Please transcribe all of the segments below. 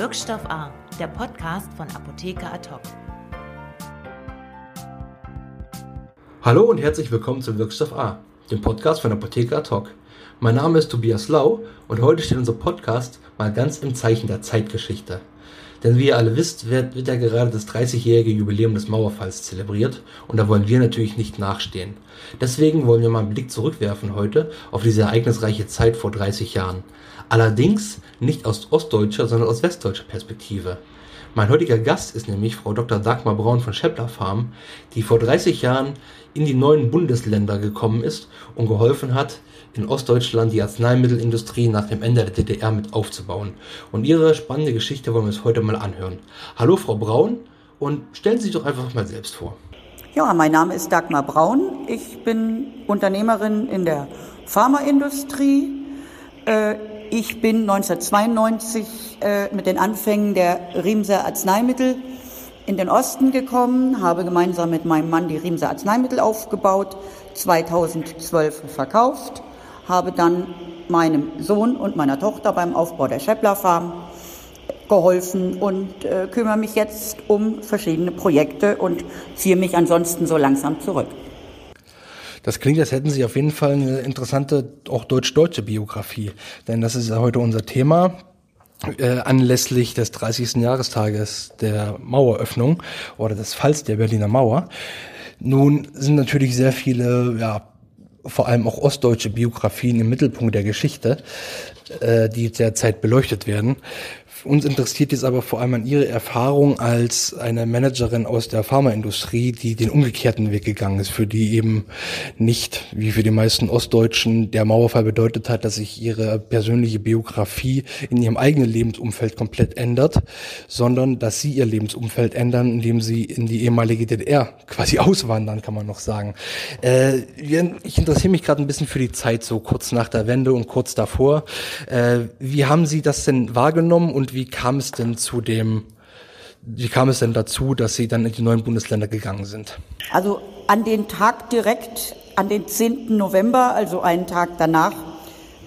Wirkstoff A, der Podcast von Apotheker Adhoc. Hallo und herzlich willkommen zum Wirkstoff A, dem Podcast von Apotheker Adhoc. Mein Name ist Tobias Lau und heute steht unser Podcast mal ganz im Zeichen der Zeitgeschichte. Denn wie ihr alle wisst, wird, wird ja gerade das 30-jährige Jubiläum des Mauerfalls zelebriert und da wollen wir natürlich nicht nachstehen. Deswegen wollen wir mal einen Blick zurückwerfen heute auf diese ereignisreiche Zeit vor 30 Jahren. Allerdings nicht aus ostdeutscher, sondern aus westdeutscher Perspektive. Mein heutiger Gast ist nämlich Frau Dr. Dagmar Braun von Schäppler Farm, die vor 30 Jahren in die neuen Bundesländer gekommen ist und geholfen hat, in Ostdeutschland die Arzneimittelindustrie nach dem Ende der DDR mit aufzubauen. Und ihre spannende Geschichte wollen wir uns heute mal anhören. Hallo Frau Braun und stellen Sie sich doch einfach mal selbst vor. Ja, mein Name ist Dagmar Braun. Ich bin Unternehmerin in der Pharmaindustrie. Äh, ich bin 1992 äh, mit den Anfängen der Riemser Arzneimittel in den Osten gekommen, habe gemeinsam mit meinem Mann die Riemser Arzneimittel aufgebaut, 2012 verkauft, habe dann meinem Sohn und meiner Tochter beim Aufbau der Schäppler Farm geholfen und äh, kümmere mich jetzt um verschiedene Projekte und ziehe mich ansonsten so langsam zurück. Das klingt, als hätten Sie auf jeden Fall eine interessante, auch deutsch-deutsche Biografie. Denn das ist ja heute unser Thema. Äh, anlässlich des 30. Jahrestages der Maueröffnung oder des Falls der Berliner Mauer. Nun sind natürlich sehr viele, ja, vor allem auch ostdeutsche Biografien im Mittelpunkt der Geschichte, äh, die derzeit beleuchtet werden. Uns interessiert jetzt aber vor allem an Ihre Erfahrung als eine Managerin aus der Pharmaindustrie, die den umgekehrten Weg gegangen ist, für die eben nicht, wie für die meisten Ostdeutschen, der Mauerfall bedeutet hat, dass sich ihre persönliche Biografie in ihrem eigenen Lebensumfeld komplett ändert, sondern dass sie ihr Lebensumfeld ändern, indem sie in die ehemalige DDR quasi auswandern, kann man noch sagen. Äh, ich interessiere mich gerade ein bisschen für die Zeit so kurz nach der Wende und kurz davor. Äh, wie haben Sie das denn wahrgenommen und wie kam es denn zu dem, wie kam es denn dazu, dass Sie dann in die neuen Bundesländer gegangen sind? Also an den Tag direkt, an den 10. November, also einen Tag danach,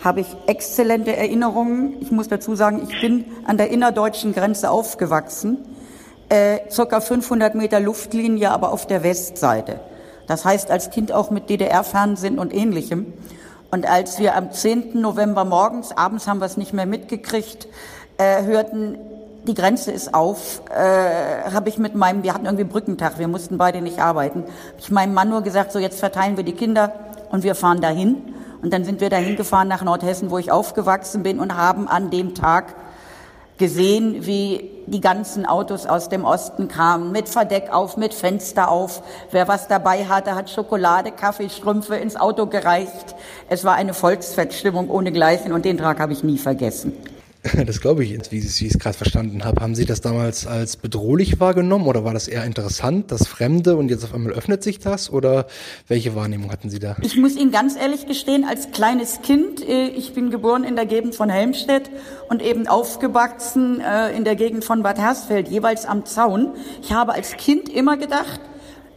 habe ich exzellente Erinnerungen. Ich muss dazu sagen, ich bin an der innerdeutschen Grenze aufgewachsen, äh, circa 500 Meter Luftlinie, aber auf der Westseite. Das heißt, als Kind auch mit DDR-Fernsehen und ähnlichem. Und als wir am 10. November morgens, abends haben wir es nicht mehr mitgekriegt, äh, hörten, die Grenze ist auf, äh, habe ich mit meinem, wir hatten irgendwie Brückentag, wir mussten beide nicht arbeiten, habe ich meinem Mann nur gesagt, so jetzt verteilen wir die Kinder und wir fahren dahin. Und dann sind wir dahin gefahren nach Nordhessen, wo ich aufgewachsen bin und haben an dem Tag gesehen, wie die ganzen Autos aus dem Osten kamen, mit Verdeck auf, mit Fenster auf. Wer was dabei hatte, hat Schokolade, Kaffee, Strümpfe ins Auto gereicht. Es war eine Volksfeststimmung ohnegleichen und den Tag habe ich nie vergessen. Das glaube ich, wie ich es gerade verstanden habe. Haben Sie das damals als bedrohlich wahrgenommen oder war das eher interessant, das Fremde und jetzt auf einmal öffnet sich das oder welche Wahrnehmung hatten Sie da? Ich muss Ihnen ganz ehrlich gestehen, als kleines Kind, äh, ich bin geboren in der Gegend von Helmstedt und eben aufgewachsen äh, in der Gegend von Bad Hersfeld, jeweils am Zaun. Ich habe als Kind immer gedacht,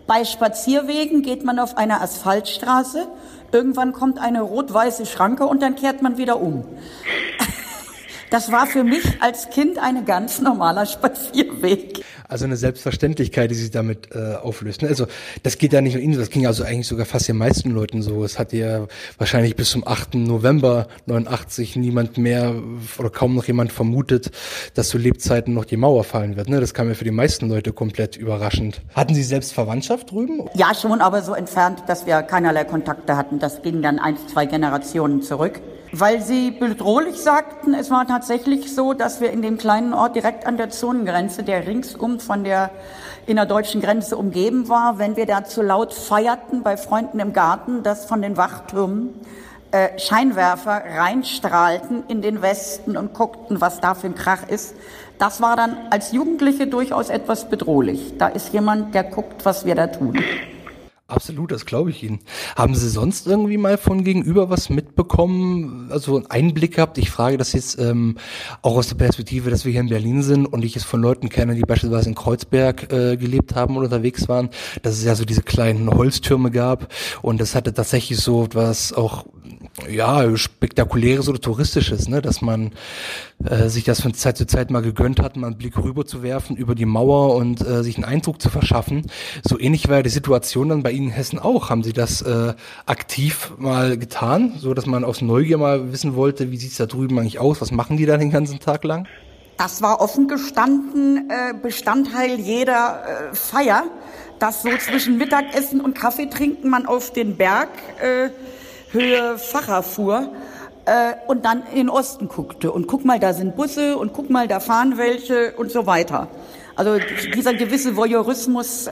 bei Spazierwegen geht man auf einer Asphaltstraße, irgendwann kommt eine rot-weiße Schranke und dann kehrt man wieder um. Das war für mich als Kind ein ganz normaler Spazierweg. Also eine Selbstverständlichkeit, die sich damit äh, auflöst. Ne? Also das geht ja nicht nur Ihnen, das ging also eigentlich sogar fast den meisten Leuten so. Es hat ja wahrscheinlich bis zum 8. November 89 niemand mehr oder kaum noch jemand vermutet, dass zu Lebzeiten noch die Mauer fallen wird. Ne? Das kam ja für die meisten Leute komplett überraschend. Hatten Sie selbst Verwandtschaft drüben? Ja, schon, aber so entfernt, dass wir keinerlei Kontakte hatten. Das ging dann ein, zwei Generationen zurück. Weil Sie bedrohlich sagten, es war tatsächlich so, dass wir in dem kleinen Ort direkt an der Zonengrenze, der ringsum von der innerdeutschen Grenze umgeben war, wenn wir da zu laut feierten bei Freunden im Garten, dass von den Wachtürmen äh, Scheinwerfer reinstrahlten in den Westen und guckten, was da für ein Krach ist. Das war dann als Jugendliche durchaus etwas bedrohlich. Da ist jemand, der guckt, was wir da tun. Absolut, das glaube ich Ihnen. Haben Sie sonst irgendwie mal von gegenüber was mitbekommen, also einen Einblick gehabt? Ich frage das jetzt ähm, auch aus der Perspektive, dass wir hier in Berlin sind und ich es von Leuten kenne, die beispielsweise in Kreuzberg äh, gelebt haben und unterwegs waren, dass es ja so diese kleinen Holztürme gab und das hatte tatsächlich so was auch ja, spektakuläres oder touristisches, ne, dass man äh, sich das von Zeit zu Zeit mal gegönnt hat, mal einen Blick rüber zu werfen über die Mauer und äh, sich einen Eindruck zu verschaffen. So ähnlich war ja die Situation dann bei Ihnen in Hessen auch. Haben Sie das äh, aktiv mal getan, so dass man aus Neugier mal wissen wollte, wie sieht's da drüben eigentlich aus, was machen die da den ganzen Tag lang? Das war offen gestanden äh, Bestandteil jeder äh, Feier, dass so zwischen Mittagessen und Kaffee trinken man auf den Berg äh, Höhe Facher fuhr äh, und dann in den Osten guckte und guck mal, da sind Busse und guck mal, da fahren welche und so weiter. Also dieser gewisse Voyeurismus äh,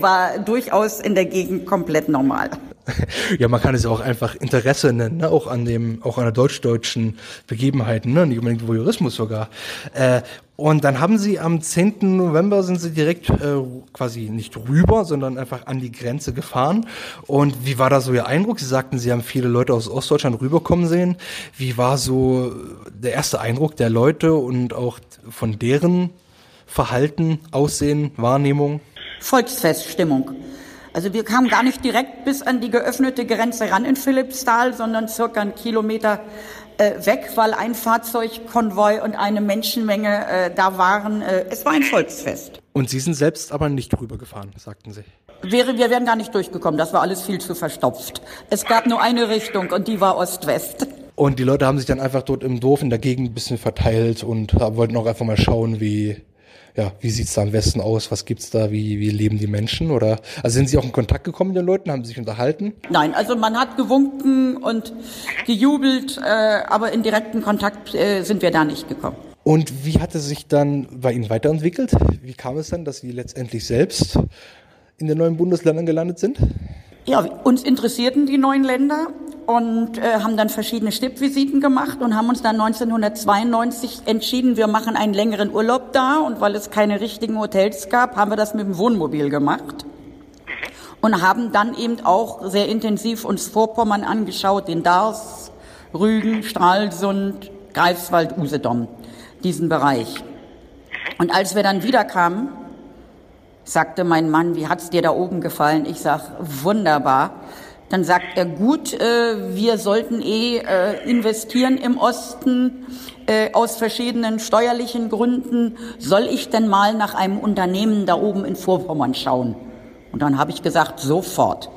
war durchaus in der Gegend komplett normal. Ja, man kann es auch einfach Interesse nennen, ne? auch an dem, auch an der deutsch-deutschen Begebenheiten, ne? nicht unbedingt Voyeurismus sogar. Äh, und dann haben sie am 10. November sind sie direkt äh, quasi nicht rüber, sondern einfach an die Grenze gefahren. Und wie war da so Ihr Eindruck? Sie sagten, Sie haben viele Leute aus Ostdeutschland rüberkommen sehen. Wie war so der erste Eindruck der Leute und auch von deren Verhalten, Aussehen, Wahrnehmung? Volksfeststimmung. Also wir kamen gar nicht direkt bis an die geöffnete Grenze ran in Philippsthal, sondern circa einen Kilometer äh, weg, weil ein Fahrzeugkonvoi und eine Menschenmenge äh, da waren. Äh, es war ein Volksfest. Und Sie sind selbst aber nicht rübergefahren, sagten Sie. Wäre, wir wären gar nicht durchgekommen, das war alles viel zu verstopft. Es gab nur eine Richtung und die war Ost-West. Und die Leute haben sich dann einfach dort im Dorf in der Gegend ein bisschen verteilt und wollten auch einfach mal schauen, wie, ja, wie sieht's da am Westen aus? Was gibt's da? Wie, wie leben die Menschen? Oder also sind Sie auch in Kontakt gekommen mit den Leuten? Haben Sie sich unterhalten? Nein, also man hat gewunken und gejubelt, äh, aber in direkten Kontakt äh, sind wir da nicht gekommen. Und wie hat es sich dann bei Ihnen weiterentwickelt? Wie kam es dann, dass Sie letztendlich selbst in den neuen Bundesländern gelandet sind? Ja, uns interessierten die neuen Länder und äh, haben dann verschiedene Stippvisiten gemacht und haben uns dann 1992 entschieden, wir machen einen längeren Urlaub da und weil es keine richtigen Hotels gab, haben wir das mit dem Wohnmobil gemacht und haben dann eben auch sehr intensiv uns Vorpommern angeschaut, den Dars, Rügen, Stralsund, Greifswald, Usedom, diesen Bereich. Und als wir dann wiederkamen, sagte mein Mann, wie hat's dir da oben gefallen? Ich sag, wunderbar. Dann sagt er, gut, äh, wir sollten eh äh, investieren im Osten äh, aus verschiedenen steuerlichen Gründen. Soll ich denn mal nach einem Unternehmen da oben in Vorpommern schauen? Und dann habe ich gesagt, sofort.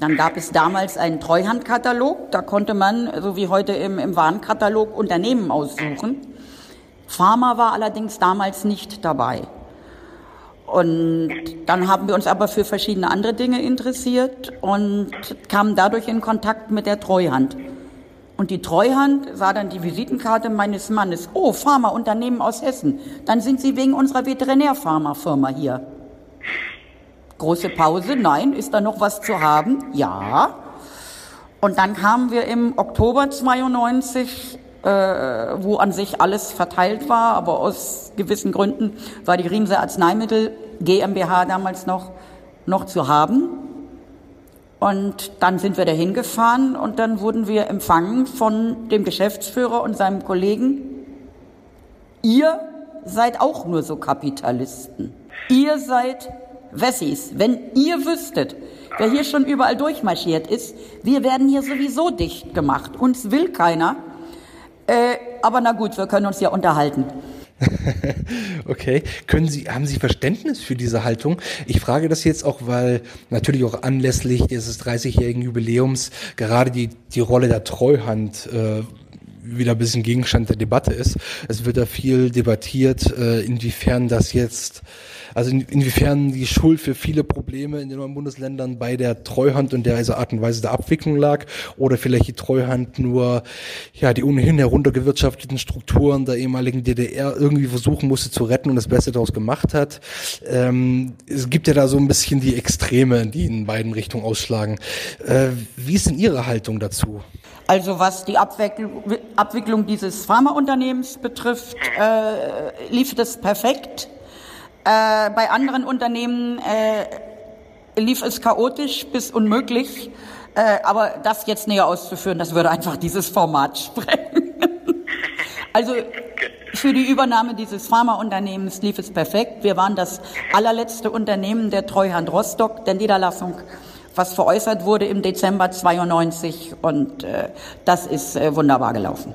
Dann gab es damals einen Treuhandkatalog, da konnte man, so wie heute im, im Warenkatalog, Unternehmen aussuchen. Pharma war allerdings damals nicht dabei. Und dann haben wir uns aber für verschiedene andere Dinge interessiert und kamen dadurch in Kontakt mit der Treuhand. Und die Treuhand sah dann die Visitenkarte meines Mannes. Oh, Pharmaunternehmen aus Hessen. Dann sind Sie wegen unserer Veterinärpharmafirma hier. Große Pause. Nein, ist da noch was zu haben? Ja. Und dann kamen wir im Oktober 92 äh, wo an sich alles verteilt war, aber aus gewissen Gründen war die Riemse Arzneimittel GmbH damals noch, noch zu haben. Und dann sind wir dahin gefahren und dann wurden wir empfangen von dem Geschäftsführer und seinem Kollegen. Ihr seid auch nur so Kapitalisten. Ihr seid Wessis. Wenn ihr wüsstet, wer hier schon überall durchmarschiert ist, wir werden hier sowieso dicht gemacht. Uns will keiner. Äh, aber na gut, wir können uns ja unterhalten. okay. Können Sie, haben Sie Verständnis für diese Haltung? Ich frage das jetzt auch, weil natürlich auch anlässlich dieses 30-jährigen Jubiläums gerade die, die Rolle der Treuhand äh, wieder ein bisschen Gegenstand der Debatte ist. Es wird da viel debattiert, äh, inwiefern das jetzt also in, inwiefern die Schuld für viele Probleme in den neuen Bundesländern bei der Treuhand und der Art und Weise der Abwicklung lag oder vielleicht die Treuhand nur ja die ohnehin heruntergewirtschafteten Strukturen der ehemaligen DDR irgendwie versuchen musste zu retten und das Beste daraus gemacht hat. Ähm, es gibt ja da so ein bisschen die Extreme, die in beiden Richtungen ausschlagen. Äh, wie ist denn Ihre Haltung dazu? Also was die Abwicklung dieses Pharmaunternehmens betrifft, äh, lief das perfekt. Äh, bei anderen Unternehmen äh, lief es chaotisch bis unmöglich. Äh, aber das jetzt näher auszuführen, das würde einfach dieses Format sprengen. also für die Übernahme dieses Pharmaunternehmens lief es perfekt. Wir waren das allerletzte Unternehmen der Treuhand Rostock, der Niederlassung was veräußert wurde im Dezember 92 und äh, das ist äh, wunderbar gelaufen.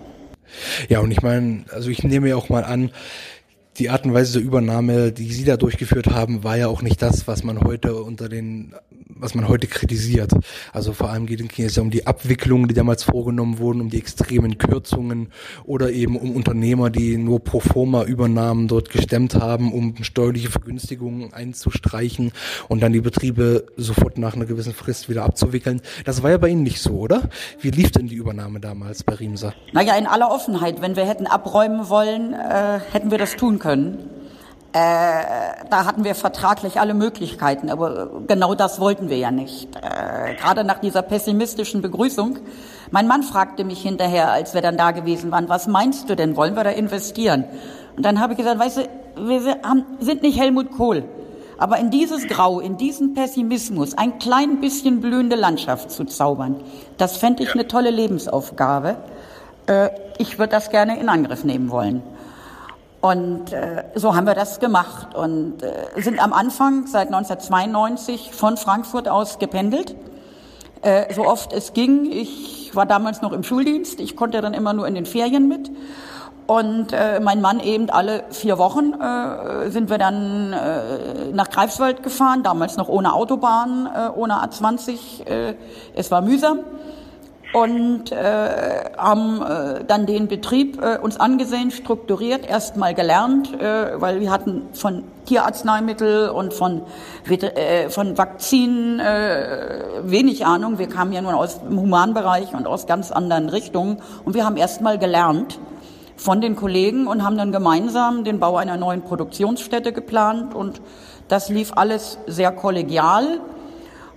Ja, und ich meine, also ich nehme ja auch mal an, die Art und Weise der Übernahme, die Sie da durchgeführt haben, war ja auch nicht das, was man heute unter den was man heute kritisiert. Also vor allem geht es ja um die Abwicklungen, die damals vorgenommen wurden, um die extremen Kürzungen oder eben um Unternehmer, die nur pro forma Übernahmen dort gestemmt haben, um steuerliche Vergünstigungen einzustreichen und dann die Betriebe sofort nach einer gewissen Frist wieder abzuwickeln. Das war ja bei Ihnen nicht so, oder? Wie lief denn die Übernahme damals bei Riemser? Naja, in aller Offenheit. Wenn wir hätten abräumen wollen, äh, hätten wir das tun können. Äh, da hatten wir vertraglich alle Möglichkeiten, aber genau das wollten wir ja nicht. Äh, gerade nach dieser pessimistischen Begrüßung. Mein Mann fragte mich hinterher, als wir dann da gewesen waren, was meinst du denn, wollen wir da investieren? Und dann habe ich gesagt, weißt du, wir sind nicht Helmut Kohl, aber in dieses Grau, in diesen Pessimismus ein klein bisschen blühende Landschaft zu zaubern, das fände ich eine tolle Lebensaufgabe. Äh, ich würde das gerne in Angriff nehmen wollen. Und äh, so haben wir das gemacht und äh, sind am Anfang seit 1992 von Frankfurt aus gependelt, äh, so oft es ging. Ich war damals noch im Schuldienst, ich konnte dann immer nur in den Ferien mit. Und äh, mein Mann eben alle vier Wochen äh, sind wir dann äh, nach Greifswald gefahren, damals noch ohne Autobahn, äh, ohne A20. Äh, es war mühsam und äh, haben äh, dann den Betrieb äh, uns angesehen, strukturiert, erstmal gelernt, äh, weil wir hatten von Tierarzneimittel und von, äh, von Vakzinen äh, wenig Ahnung. Wir kamen ja nun aus dem Humanbereich und aus ganz anderen Richtungen und wir haben erstmal gelernt von den Kollegen und haben dann gemeinsam den Bau einer neuen Produktionsstätte geplant und das lief alles sehr kollegial.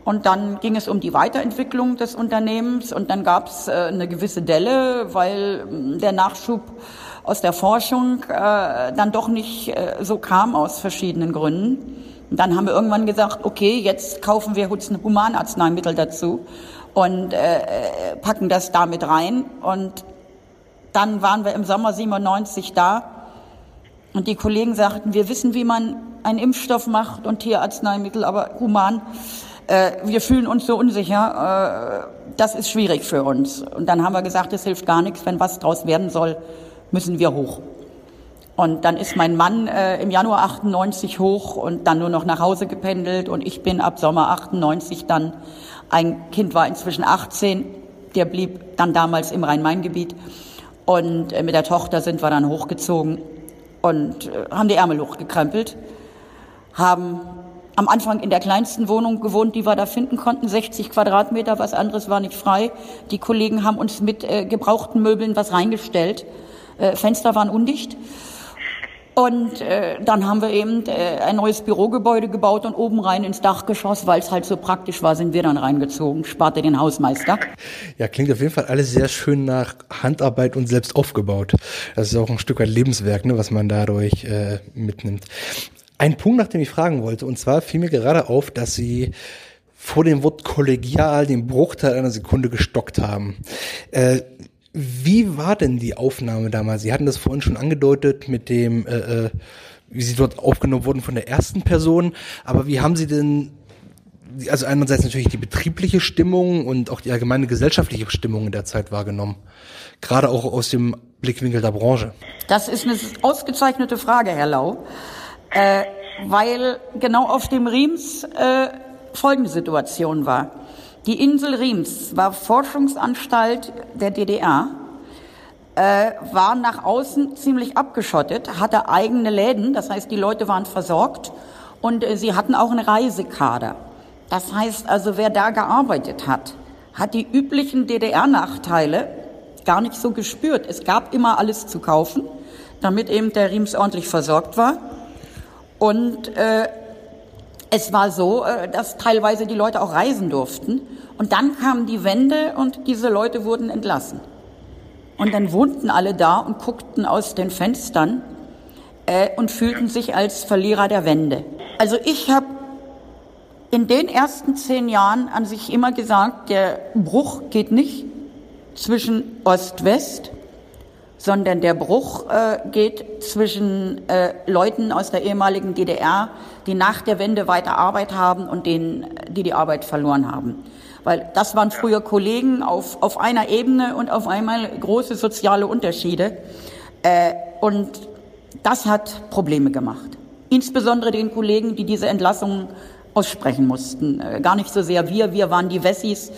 Und dann ging es um die Weiterentwicklung des Unternehmens und dann gab es äh, eine gewisse Delle, weil äh, der Nachschub aus der Forschung äh, dann doch nicht äh, so kam aus verschiedenen Gründen. Und dann haben wir irgendwann gesagt, okay, jetzt kaufen wir Humanarzneimittel dazu und äh, äh, packen das damit rein. Und dann waren wir im Sommer 97 da und die Kollegen sagten, wir wissen, wie man einen Impfstoff macht und Tierarzneimittel, aber human äh, wir fühlen uns so unsicher, äh, das ist schwierig für uns. Und dann haben wir gesagt, es hilft gar nichts, wenn was draus werden soll, müssen wir hoch. Und dann ist mein Mann äh, im Januar 98 hoch und dann nur noch nach Hause gependelt und ich bin ab Sommer 98 dann, ein Kind war inzwischen 18, der blieb dann damals im Rhein-Main-Gebiet und äh, mit der Tochter sind wir dann hochgezogen und äh, haben die Ärmel hochgekrempelt, haben am Anfang in der kleinsten Wohnung gewohnt, die wir da finden konnten, 60 Quadratmeter, was anderes war nicht frei. Die Kollegen haben uns mit äh, gebrauchten Möbeln was reingestellt. Äh, Fenster waren undicht. Und äh, dann haben wir eben äh, ein neues Bürogebäude gebaut und oben rein ins Dachgeschoss, weil es halt so praktisch war, sind wir dann reingezogen, sparte den Hausmeister. Ja, klingt auf jeden Fall alles sehr schön nach Handarbeit und selbst aufgebaut. Das ist auch ein Stück weit Lebenswerk, ne, was man dadurch äh, mitnimmt. Ein Punkt, nach dem ich fragen wollte, und zwar fiel mir gerade auf, dass Sie vor dem Wort kollegial den Bruchteil einer Sekunde gestockt haben. Äh, wie war denn die Aufnahme damals? Sie hatten das vorhin schon angedeutet mit dem, äh, äh, wie Sie dort aufgenommen wurden von der ersten Person, aber wie haben Sie denn also einerseits natürlich die betriebliche Stimmung und auch die allgemeine gesellschaftliche Stimmung in der Zeit wahrgenommen. Gerade auch aus dem Blickwinkel der Branche. Das ist eine ausgezeichnete Frage, Herr Lau äh, weil genau auf dem Riems äh, folgende Situation war. Die Insel Riems war Forschungsanstalt der DDR, äh, war nach außen ziemlich abgeschottet, hatte eigene Läden, das heißt, die Leute waren versorgt und äh, sie hatten auch einen Reisekader. Das heißt also, wer da gearbeitet hat, hat die üblichen DDR-Nachteile gar nicht so gespürt. Es gab immer alles zu kaufen, damit eben der Riems ordentlich versorgt war. Und äh, es war so, äh, dass teilweise die Leute auch reisen durften. Und dann kam die Wende und diese Leute wurden entlassen. Und dann wohnten alle da und guckten aus den Fenstern äh, und fühlten sich als Verlierer der Wende. Also ich habe in den ersten zehn Jahren an sich immer gesagt, der Bruch geht nicht zwischen Ost-West, sondern der Bruch äh, geht zwischen äh, Leuten aus der ehemaligen DDR, die nach der Wende weiter Arbeit haben und denen, die die Arbeit verloren haben. Weil das waren früher Kollegen auf, auf einer Ebene und auf einmal große soziale Unterschiede. Äh, und das hat Probleme gemacht. Insbesondere den Kollegen, die diese Entlassungen aussprechen mussten. Äh, gar nicht so sehr wir, wir waren die Wessis.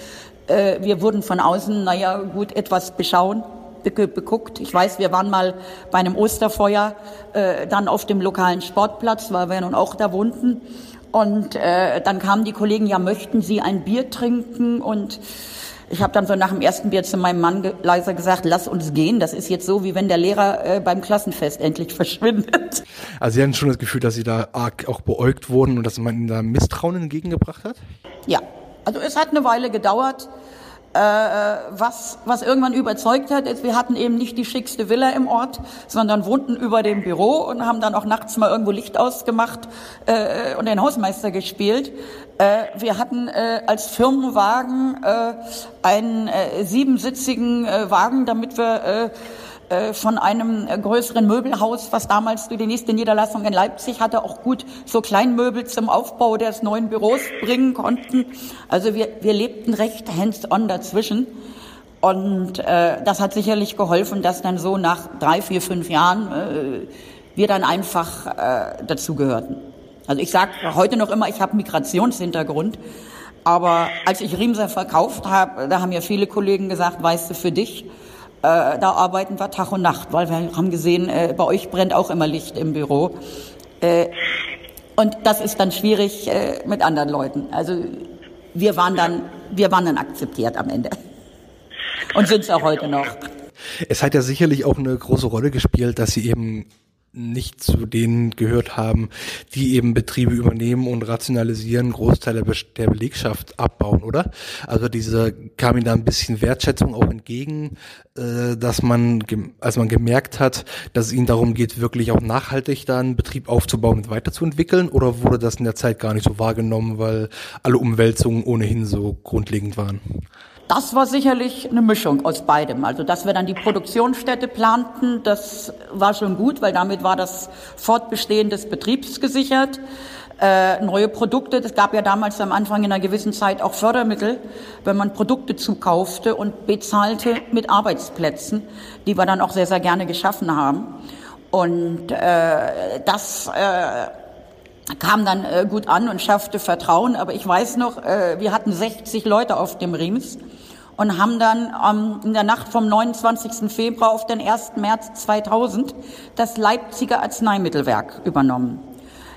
Äh, wir wurden von außen, naja, gut, etwas beschauen beguckt. Ich weiß, wir waren mal bei einem Osterfeuer äh, dann auf dem lokalen Sportplatz, weil wir nun auch da wohnten. Und äh, dann kamen die Kollegen, ja, möchten Sie ein Bier trinken? Und ich habe dann so nach dem ersten Bier zu meinem Mann leiser gesagt, lass uns gehen. Das ist jetzt so, wie wenn der Lehrer äh, beim Klassenfest endlich verschwindet. Also Sie hatten schon das Gefühl, dass Sie da arg auch beäugt wurden und dass man Ihnen da Misstrauen entgegengebracht hat? Ja, also es hat eine Weile gedauert. Äh, was, was irgendwann überzeugt hat, ist, wir hatten eben nicht die schickste Villa im Ort, sondern wohnten über dem Büro und haben dann auch nachts mal irgendwo Licht ausgemacht äh, und den Hausmeister gespielt. Äh, wir hatten äh, als Firmenwagen äh, einen äh, siebensitzigen äh, Wagen, damit wir äh, äh, von einem äh, größeren Möbelhaus, was damals die nächste Niederlassung in Leipzig hatte, auch gut so Kleinmöbel zum Aufbau des neuen Büros bringen konnten. Also wir, wir lebten recht hands-on dazwischen. Und äh, das hat sicherlich geholfen, dass dann so nach drei, vier, fünf Jahren äh, wir dann einfach äh, dazugehörten. Also ich sage heute noch immer, ich habe Migrationshintergrund. Aber als ich Riemser verkauft habe, da haben ja viele Kollegen gesagt, weißt du, für dich, äh, da arbeiten wir Tag und Nacht, weil wir haben gesehen, äh, bei euch brennt auch immer Licht im Büro. Äh, und das ist dann schwierig äh, mit anderen Leuten. Also wir waren dann, wir waren dann akzeptiert am Ende. Und sind es auch heute noch. Es hat ja sicherlich auch eine große Rolle gespielt, dass sie eben nicht zu denen gehört haben, die eben Betriebe übernehmen und rationalisieren, Großteile der Belegschaft abbauen, oder? Also diese kam ihnen da ein bisschen Wertschätzung auch entgegen, äh, dass man, als man gemerkt hat, dass es ihnen darum geht, wirklich auch nachhaltig da einen Betrieb aufzubauen und weiterzuentwickeln, oder wurde das in der Zeit gar nicht so wahrgenommen, weil alle Umwälzungen ohnehin so grundlegend waren? Das war sicherlich eine Mischung aus beidem. Also, dass wir dann die Produktionsstätte planten, das war schon gut, weil damit war das Fortbestehen des Betriebs gesichert. Äh, neue Produkte, es gab ja damals am Anfang in einer gewissen Zeit auch Fördermittel, wenn man Produkte zukaufte und bezahlte mit Arbeitsplätzen, die wir dann auch sehr, sehr gerne geschaffen haben. Und äh, das äh, kam dann äh, gut an und schaffte Vertrauen. Aber ich weiß noch, äh, wir hatten 60 Leute auf dem Riems und haben dann ähm, in der Nacht vom 29. Februar auf den 1. März 2000 das Leipziger Arzneimittelwerk übernommen.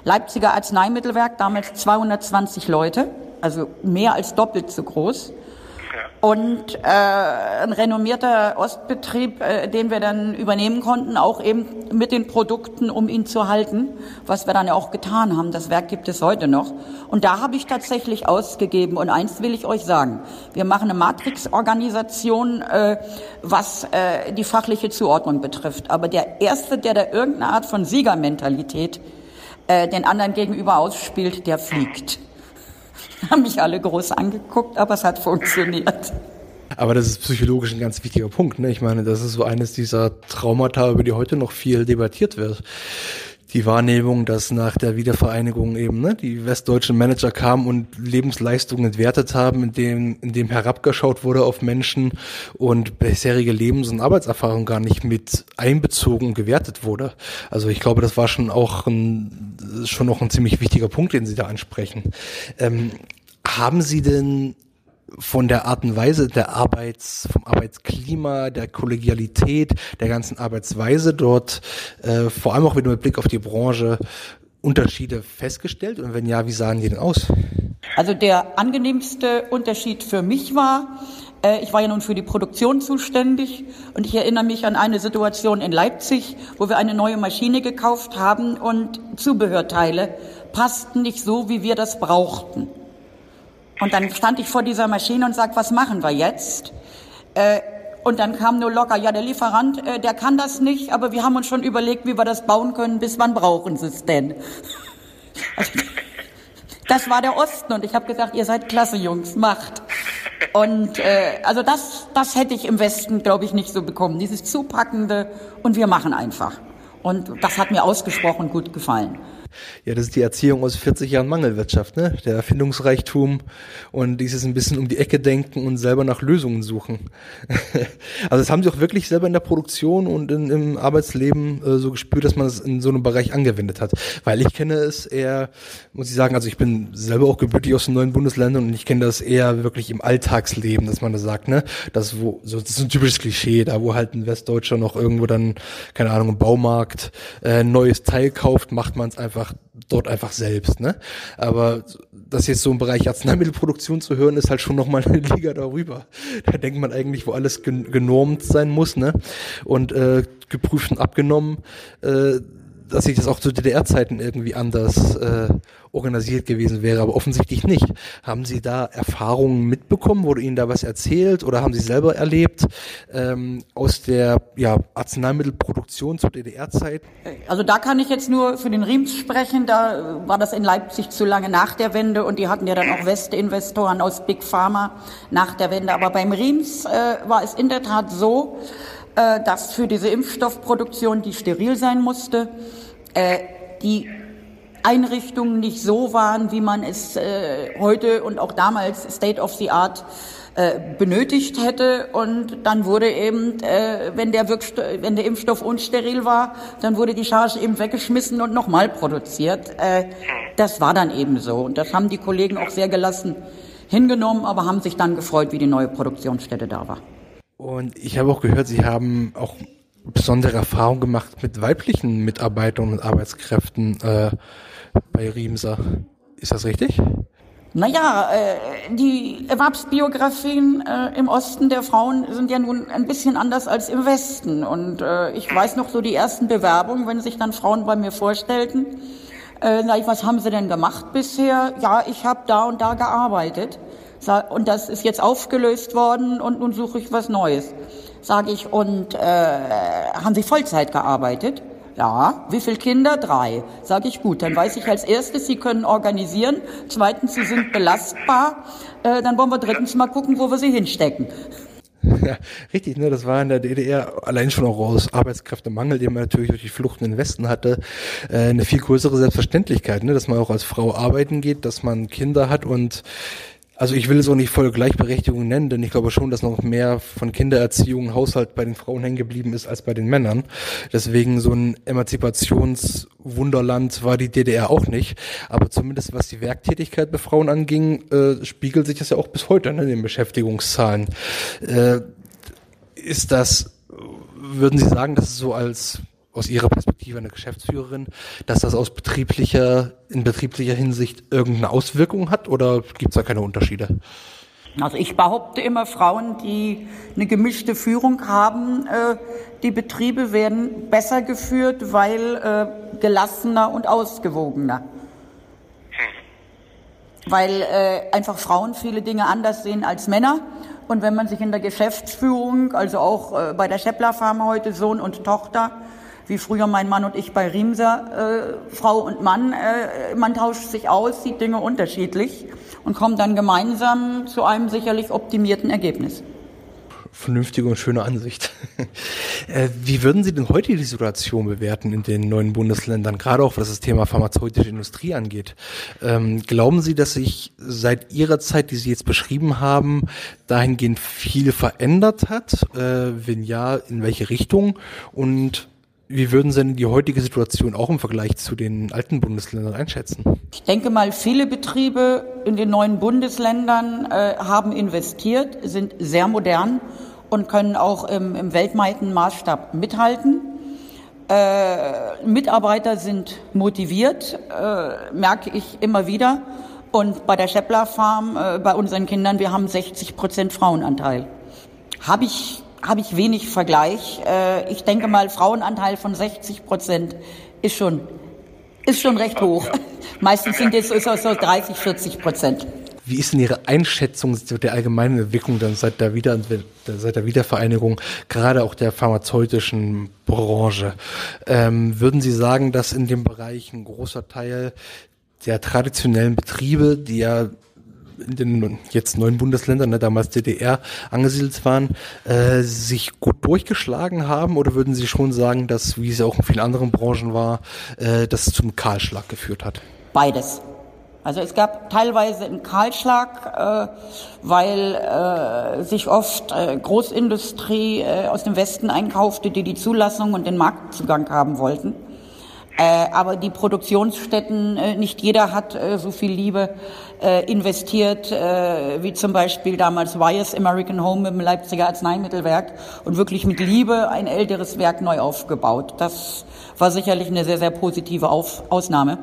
Leipziger Arzneimittelwerk, damals 220 Leute, also mehr als doppelt so groß. Und äh, ein renommierter Ostbetrieb, äh, den wir dann übernehmen konnten, auch eben mit den Produkten, um ihn zu halten, was wir dann ja auch getan haben. Das Werk gibt es heute noch. Und da habe ich tatsächlich ausgegeben. Und eins will ich euch sagen. Wir machen eine Matrix-Organisation, äh, was äh, die fachliche Zuordnung betrifft. Aber der Erste, der da irgendeine Art von Siegermentalität äh, den anderen gegenüber ausspielt, der fliegt. haben mich alle groß angeguckt, aber es hat funktioniert. Aber das ist psychologisch ein ganz wichtiger Punkt. Ne? Ich meine, das ist so eines dieser Traumata, über die heute noch viel debattiert wird die Wahrnehmung, dass nach der Wiedervereinigung eben ne, die westdeutschen Manager kamen und Lebensleistungen entwertet haben, in dem, in dem herabgeschaut wurde auf Menschen und bisherige Lebens- und Arbeitserfahrung gar nicht mit einbezogen und gewertet wurde. Also ich glaube, das war schon auch ein, schon noch ein ziemlich wichtiger Punkt, den Sie da ansprechen. Ähm, haben Sie denn von der Art und Weise der Arbeits, vom Arbeitsklima, der Kollegialität, der ganzen Arbeitsweise dort, äh, vor allem auch wieder mit Blick auf die Branche, Unterschiede festgestellt? Und wenn ja, wie sahen die denn aus? Also der angenehmste Unterschied für mich war, äh, ich war ja nun für die Produktion zuständig und ich erinnere mich an eine Situation in Leipzig, wo wir eine neue Maschine gekauft haben und Zubehörteile passten nicht so, wie wir das brauchten. Und dann stand ich vor dieser Maschine und sag, was machen wir jetzt? Äh, und dann kam nur locker, ja, der Lieferant, äh, der kann das nicht, aber wir haben uns schon überlegt, wie wir das bauen können, bis wann brauchen Sie es denn? Also, das war der Osten und ich habe gesagt, ihr seid klasse, Jungs, macht. Und äh, also das, das hätte ich im Westen, glaube ich, nicht so bekommen. Dieses Zupackende und wir machen einfach. Und das hat mir ausgesprochen gut gefallen. Ja, das ist die Erziehung aus 40 Jahren Mangelwirtschaft, ne? Der Erfindungsreichtum und dieses ein bisschen um die Ecke denken und selber nach Lösungen suchen. also das haben sie auch wirklich selber in der Produktion und in, im Arbeitsleben äh, so gespürt, dass man es in so einem Bereich angewendet hat. Weil ich kenne es eher, muss ich sagen, also ich bin selber auch gebürtig aus den neuen Bundesländern und ich kenne das eher wirklich im Alltagsleben, dass man das sagt, ne? Das wo, so, das ist ein typisches Klischee, da wo halt ein Westdeutscher noch irgendwo dann, keine Ahnung, im Baumarkt äh, ein neues Teil kauft, macht man es einfach dort einfach selbst, ne? Aber das jetzt so im Bereich Arzneimittelproduktion zu hören, ist halt schon nochmal eine Liga darüber. Da denkt man eigentlich, wo alles genormt sein muss, ne? Und äh, geprüft und abgenommen. Äh, dass sich das auch zu DDR-Zeiten irgendwie anders äh, organisiert gewesen wäre, aber offensichtlich nicht. Haben Sie da Erfahrungen mitbekommen? Wurde Ihnen da was erzählt oder haben Sie selber erlebt ähm, aus der ja, Arzneimittelproduktion zur DDR-Zeit? Also da kann ich jetzt nur für den Riems sprechen. Da war das in Leipzig zu lange nach der Wende und die hatten ja dann auch Westinvestoren aus Big Pharma nach der Wende. Aber beim Riems äh, war es in der Tat so, äh, dass für diese Impfstoffproduktion, die steril sein musste, äh, die Einrichtungen nicht so waren, wie man es äh, heute und auch damals State of the Art äh, benötigt hätte. Und dann wurde eben, äh, wenn, der wenn der Impfstoff unsteril war, dann wurde die Charge eben weggeschmissen und nochmal produziert. Äh, das war dann eben so. Und das haben die Kollegen auch sehr gelassen hingenommen, aber haben sich dann gefreut, wie die neue Produktionsstätte da war. Und ich habe auch gehört, Sie haben auch besondere Erfahrungen gemacht mit weiblichen Mitarbeitern und Arbeitskräften äh, bei Riemser. Ist das richtig? Naja, äh, die Erwerbsbiografien äh, im Osten der Frauen sind ja nun ein bisschen anders als im Westen. Und äh, ich weiß noch so die ersten Bewerbungen, wenn sich dann Frauen bei mir vorstellten. Äh, na, was haben sie denn gemacht bisher? Ja, ich habe da und da gearbeitet. Und das ist jetzt aufgelöst worden und nun suche ich was Neues. Sage ich, und äh, haben Sie Vollzeit gearbeitet? Ja, wie viele Kinder? Drei. Sage ich, gut, dann weiß ich als erstes, Sie können organisieren. Zweitens, Sie sind belastbar. Äh, dann wollen wir drittens mal gucken, wo wir Sie hinstecken. Ja, richtig, ne? Das war in der DDR allein schon auch aus Arbeitskräftemangel, den man natürlich durch die Flucht in den Westen hatte, äh, eine viel größere Selbstverständlichkeit, ne? Dass man auch als Frau arbeiten geht, dass man Kinder hat und also ich will es auch nicht voll Gleichberechtigung nennen, denn ich glaube schon, dass noch mehr von Kindererziehung, Haushalt bei den Frauen hängen geblieben ist als bei den Männern. Deswegen so ein Emanzipationswunderland war die DDR auch nicht. Aber zumindest was die Werktätigkeit bei Frauen anging, äh, spiegelt sich das ja auch bis heute ne, in den Beschäftigungszahlen. Äh, ist das, würden Sie sagen, dass es so als aus Ihrer Perspektive eine Geschäftsführerin, dass das aus betrieblicher, in betrieblicher Hinsicht irgendeine Auswirkung hat oder gibt es da keine Unterschiede? Also ich behaupte immer, Frauen, die eine gemischte Führung haben, äh, die Betriebe werden besser geführt, weil äh, gelassener und ausgewogener. Weil äh, einfach Frauen viele Dinge anders sehen als Männer. Und wenn man sich in der Geschäftsführung, also auch äh, bei der Scheppler Farm heute Sohn und Tochter, wie früher mein Mann und ich bei Riemser, äh, Frau und Mann, äh, man tauscht sich aus, sieht Dinge unterschiedlich und kommt dann gemeinsam zu einem sicherlich optimierten Ergebnis. Vernünftige und schöne Ansicht. Äh, wie würden Sie denn heute die Situation bewerten in den neuen Bundesländern, gerade auch was das Thema pharmazeutische Industrie angeht? Ähm, glauben Sie, dass sich seit Ihrer Zeit, die Sie jetzt beschrieben haben, dahingehend viel verändert hat? Äh, wenn ja, in welche Richtung? Und wie würden Sie denn die heutige Situation auch im Vergleich zu den alten Bundesländern einschätzen? Ich denke mal, viele Betriebe in den neuen Bundesländern äh, haben investiert, sind sehr modern und können auch im, im weltweiten Maßstab mithalten. Äh, Mitarbeiter sind motiviert, äh, merke ich immer wieder. Und bei der Scheppler Farm, äh, bei unseren Kindern, wir haben 60 Prozent Frauenanteil. Habe ich habe ich wenig Vergleich. Äh, ich denke mal, Frauenanteil von 60 Prozent ist schon, ist schon recht hoch. Meistens sind es so, so 30, 40 Prozent. Wie ist denn Ihre Einschätzung der allgemeinen Entwicklung dann seit der, Wieder seit der Wiedervereinigung, gerade auch der pharmazeutischen Branche? Ähm, würden Sie sagen, dass in dem Bereich ein großer Teil der traditionellen Betriebe, die ja in den jetzt neuen Bundesländern, ne, damals DDR, angesiedelt waren, äh, sich gut durchgeschlagen haben? Oder würden Sie schon sagen, dass, wie es auch in vielen anderen Branchen war, äh, das zum Kahlschlag geführt hat? Beides. Also es gab teilweise einen Kahlschlag, äh, weil äh, sich oft äh, Großindustrie äh, aus dem Westen einkaufte, die die Zulassung und den Marktzugang haben wollten. Äh, aber die Produktionsstätten, äh, nicht jeder hat äh, so viel Liebe investiert, wie zum Beispiel damals Wyeth American Home im Leipziger Arzneimittelwerk und wirklich mit Liebe ein älteres Werk neu aufgebaut. Das war sicherlich eine sehr, sehr positive Auf Ausnahme.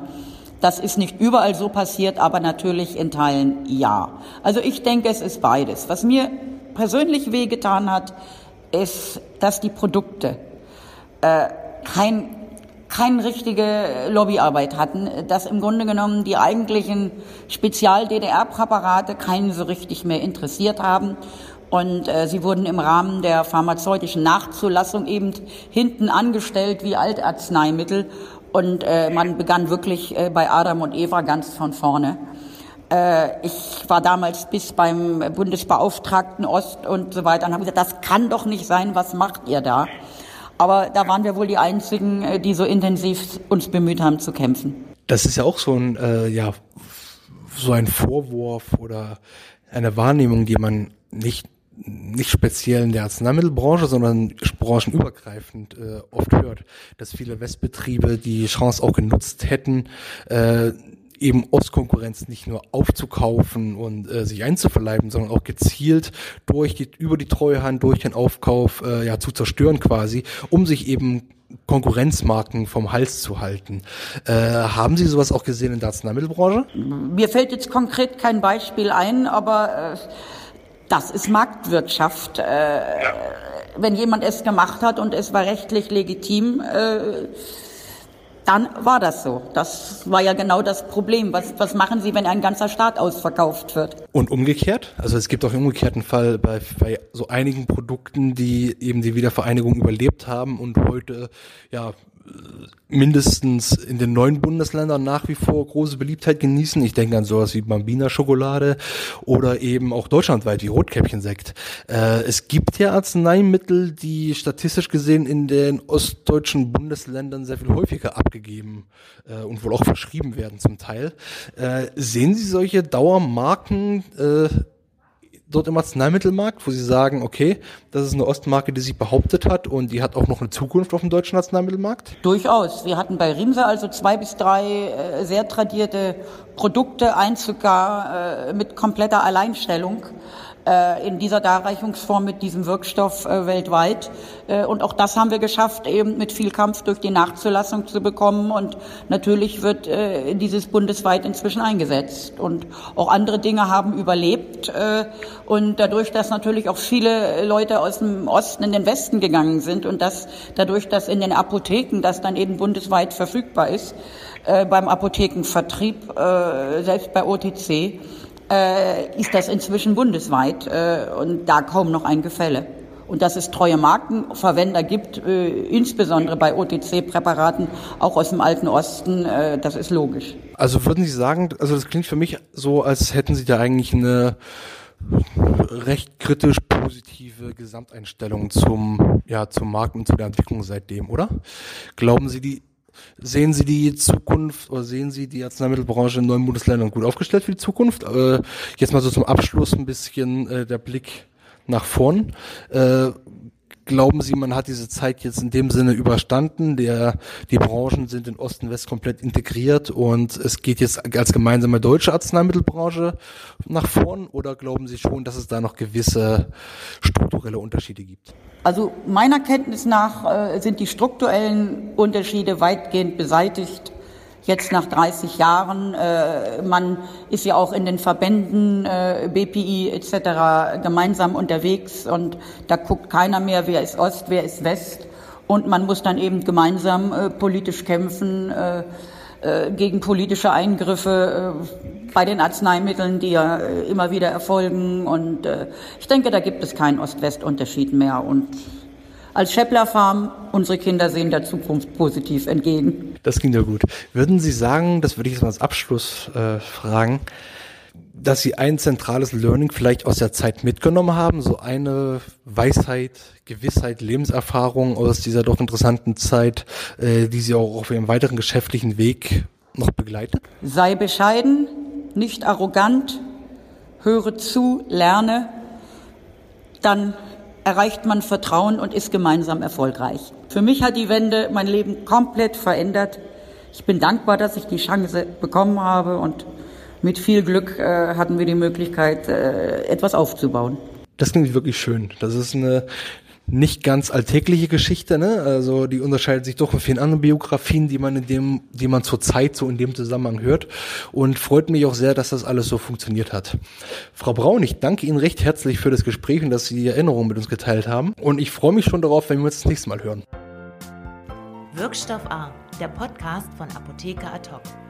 Das ist nicht überall so passiert, aber natürlich in Teilen ja. Also ich denke, es ist beides. Was mir persönlich wehgetan hat, ist, dass die Produkte äh, kein keine richtige Lobbyarbeit hatten, dass im Grunde genommen die eigentlichen Spezial-DDR-Präparate keinen so richtig mehr interessiert haben. Und äh, sie wurden im Rahmen der pharmazeutischen Nachzulassung eben hinten angestellt wie Altarzneimittel und äh, man begann wirklich äh, bei Adam und Eva ganz von vorne. Äh, ich war damals bis beim Bundesbeauftragten Ost und so weiter und habe gesagt, das kann doch nicht sein, was macht ihr da? Aber da waren wir wohl die Einzigen, äh, die so intensiv uns bemüht haben zu kämpfen. Das ist ja auch so ein, äh, ja, so ein Vorwurf oder eine Wahrnehmung, die man nicht nicht speziell in der Arzneimittelbranche, sondern branchenübergreifend äh, oft hört, dass viele Westbetriebe die Chance auch genutzt hätten, äh, eben Ostkonkurrenz nicht nur aufzukaufen und äh, sich einzuverleiben, sondern auch gezielt durch die, über die Treuhand, durch den Aufkauf äh, ja zu zerstören quasi, um sich eben Konkurrenzmarken vom Hals zu halten. Äh, haben Sie sowas auch gesehen in der Arzneimittelbranche? Mir fällt jetzt konkret kein Beispiel ein, aber äh, das ist Marktwirtschaft. Äh, ja. Wenn jemand es gemacht hat und es war rechtlich legitim, äh, dann war das so. Das war ja genau das Problem. Was, was machen Sie, wenn ein ganzer Staat ausverkauft wird? Und umgekehrt? Also es gibt auch einen umgekehrten Fall bei, bei so einigen Produkten, die eben die Wiedervereinigung überlebt haben und heute ja mindestens in den neuen Bundesländern nach wie vor große Beliebtheit genießen. Ich denke an sowas wie Bambina Schokolade oder eben auch deutschlandweit wie Rotkäppchensekt. Äh, es gibt ja Arzneimittel, die statistisch gesehen in den ostdeutschen Bundesländern sehr viel häufiger abgegeben äh, und wohl auch verschrieben werden zum Teil. Äh, sehen Sie solche Dauermarken äh, dort im Arzneimittelmarkt, wo Sie sagen, okay, das ist eine Ostmarke, die sich behauptet hat und die hat auch noch eine Zukunft auf dem deutschen Arzneimittelmarkt? Durchaus. Wir hatten bei Rimse also zwei bis drei äh, sehr tradierte Produkte, eins sogar äh, mit kompletter Alleinstellung in dieser Darreichungsform mit diesem Wirkstoff äh, weltweit. Äh, und auch das haben wir geschafft, eben mit viel Kampf durch die Nachzulassung zu bekommen. Und natürlich wird äh, dieses bundesweit inzwischen eingesetzt. Und auch andere Dinge haben überlebt. Äh, und dadurch, dass natürlich auch viele Leute aus dem Osten in den Westen gegangen sind und dass dadurch, dass in den Apotheken das dann eben bundesweit verfügbar ist, äh, beim Apothekenvertrieb, äh, selbst bei OTC, äh, ist das inzwischen bundesweit äh, und da kaum noch ein Gefälle. Und dass es treue Markenverwender gibt, äh, insbesondere bei OTC-Präparaten, auch aus dem alten Osten, äh, das ist logisch. Also würden Sie sagen, also das klingt für mich so, als hätten Sie da eigentlich eine recht kritisch positive Gesamteinstellung zum, ja, zum Markt und zu der Entwicklung seitdem, oder? Glauben Sie, die Sehen Sie die Zukunft oder sehen Sie die Arzneimittelbranche in neuen Bundesländern gut aufgestellt für die Zukunft? Äh, jetzt mal so zum Abschluss ein bisschen äh, der Blick nach vorn. Äh, glauben Sie, man hat diese Zeit jetzt in dem Sinne überstanden? Der, die Branchen sind in Ost und West komplett integriert und es geht jetzt als gemeinsame deutsche Arzneimittelbranche nach vorn? Oder glauben Sie schon, dass es da noch gewisse strukturelle Unterschiede gibt? Also meiner Kenntnis nach äh, sind die strukturellen Unterschiede weitgehend beseitigt. Jetzt nach 30 Jahren, äh, man ist ja auch in den Verbänden äh, BPI etc. gemeinsam unterwegs und da guckt keiner mehr, wer ist Ost, wer ist West und man muss dann eben gemeinsam äh, politisch kämpfen äh, gegen politische Eingriffe äh, bei den Arzneimitteln, die ja äh, immer wieder erfolgen. Und äh, ich denke, da gibt es keinen Ost-West-Unterschied mehr. Und als Schäppler Farm, unsere Kinder sehen der Zukunft positiv entgegen. Das klingt ja gut. Würden Sie sagen, das würde ich jetzt mal als Abschluss äh, fragen, dass Sie ein zentrales Learning vielleicht aus der Zeit mitgenommen haben, so eine Weisheit, Gewissheit, Lebenserfahrung aus dieser doch interessanten Zeit, äh, die Sie auch auf Ihrem weiteren geschäftlichen Weg noch begleitet? Sei bescheiden, nicht arrogant, höre zu, lerne, dann erreicht man Vertrauen und ist gemeinsam erfolgreich. Für mich hat die Wende mein Leben komplett verändert. Ich bin dankbar, dass ich die Chance bekommen habe und mit viel Glück äh, hatten wir die Möglichkeit, äh, etwas aufzubauen. Das klingt wirklich schön. Das ist eine nicht ganz alltägliche Geschichte, ne? Also die unterscheidet sich doch von vielen anderen Biografien, die man in dem, die man zur Zeit so in dem Zusammenhang hört. Und freut mich auch sehr, dass das alles so funktioniert hat. Frau Braun, ich danke Ihnen recht herzlich für das Gespräch und dass Sie die Erinnerungen mit uns geteilt haben. Und ich freue mich schon darauf, wenn wir uns das nächste Mal hören. Wirkstoff A, der Podcast von Apotheker Ad hoc.